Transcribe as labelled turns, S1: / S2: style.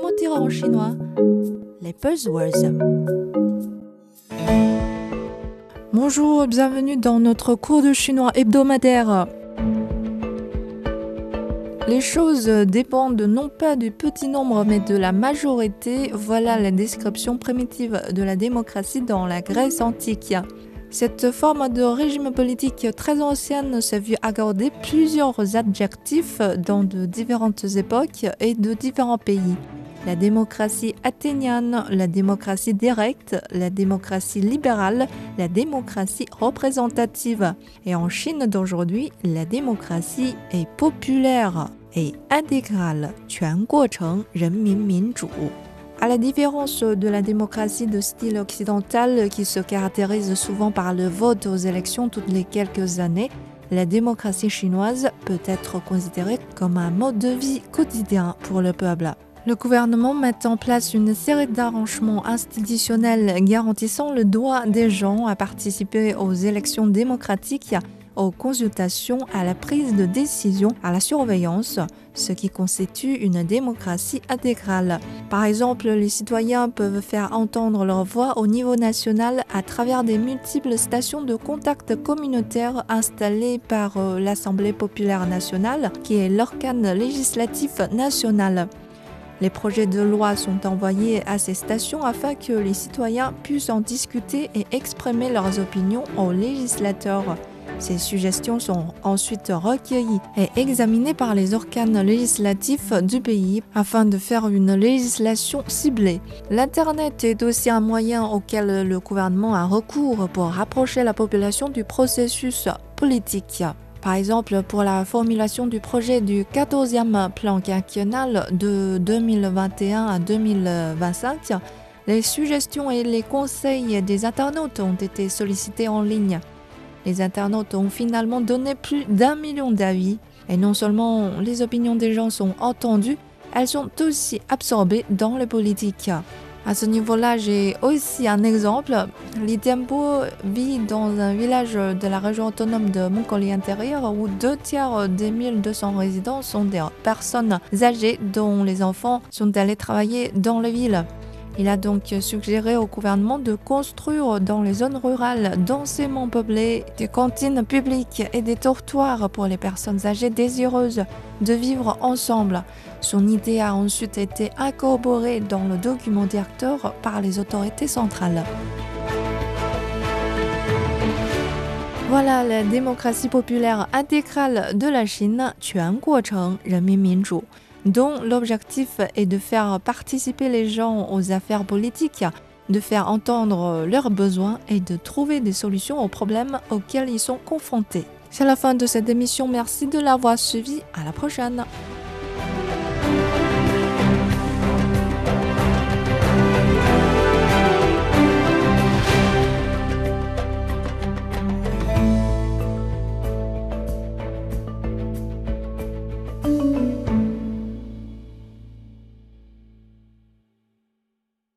S1: Comment dire en chinois Les buzzwords. Bonjour, bienvenue dans notre cours de chinois hebdomadaire. Les choses dépendent non pas du petit nombre mais de la majorité. Voilà la description primitive de la démocratie dans la Grèce antique. Cette forme de régime politique très ancienne s'est vue accorder plusieurs adjectifs dans de différentes époques et de différents pays la démocratie athénienne, la démocratie directe, la démocratie libérale, la démocratie représentative. Et en Chine d'aujourd'hui, la démocratie est populaire et intégrale, à la différence de la démocratie de style occidental qui se caractérise souvent par le vote aux élections toutes les quelques années, la démocratie chinoise peut être considérée comme un mode de vie quotidien pour le peuple. Le gouvernement met en place une série d'arrangements institutionnels garantissant le droit des gens à participer aux élections démocratiques aux consultations, à la prise de décision, à la surveillance, ce qui constitue une démocratie intégrale. Par exemple, les citoyens peuvent faire entendre leur voix au niveau national à travers des multiples stations de contact communautaire installées par euh, l'Assemblée populaire nationale, qui est l'organe législatif national. Les projets de loi sont envoyés à ces stations afin que les citoyens puissent en discuter et exprimer leurs opinions aux législateurs. Ces suggestions sont ensuite recueillies et examinées par les organes législatifs du pays afin de faire une législation ciblée. L'Internet est aussi un moyen auquel le gouvernement a recours pour rapprocher la population du processus politique. Par exemple, pour la formulation du projet du 14e plan quinquennal de 2021 à 2025, les suggestions et les conseils des internautes ont été sollicités en ligne. Les internautes ont finalement donné plus d'un million d'avis. Et non seulement les opinions des gens sont entendues, elles sont aussi absorbées dans les politiques. À ce niveau-là, j'ai aussi un exemple. Li vit dans un village de la région autonome de Mongolie intérieure où deux tiers des 1200 résidents sont des personnes âgées dont les enfants sont allés travailler dans les villes. Il a donc suggéré au gouvernement de construire dans les zones rurales densément peuplées des cantines publiques et des dortoirs pour les personnes âgées désireuses de vivre ensemble. Son idée a ensuite été incorporée dans le document directeur par les autorités centrales. Voilà la démocratie populaire intégrale de la Chine, 全过程人民民主。 dont l'objectif est de faire participer les gens aux affaires politiques, de faire entendre leurs besoins et de trouver des solutions aux problèmes auxquels ils sont confrontés. C'est la fin de cette émission, merci de l'avoir suivi, à la prochaine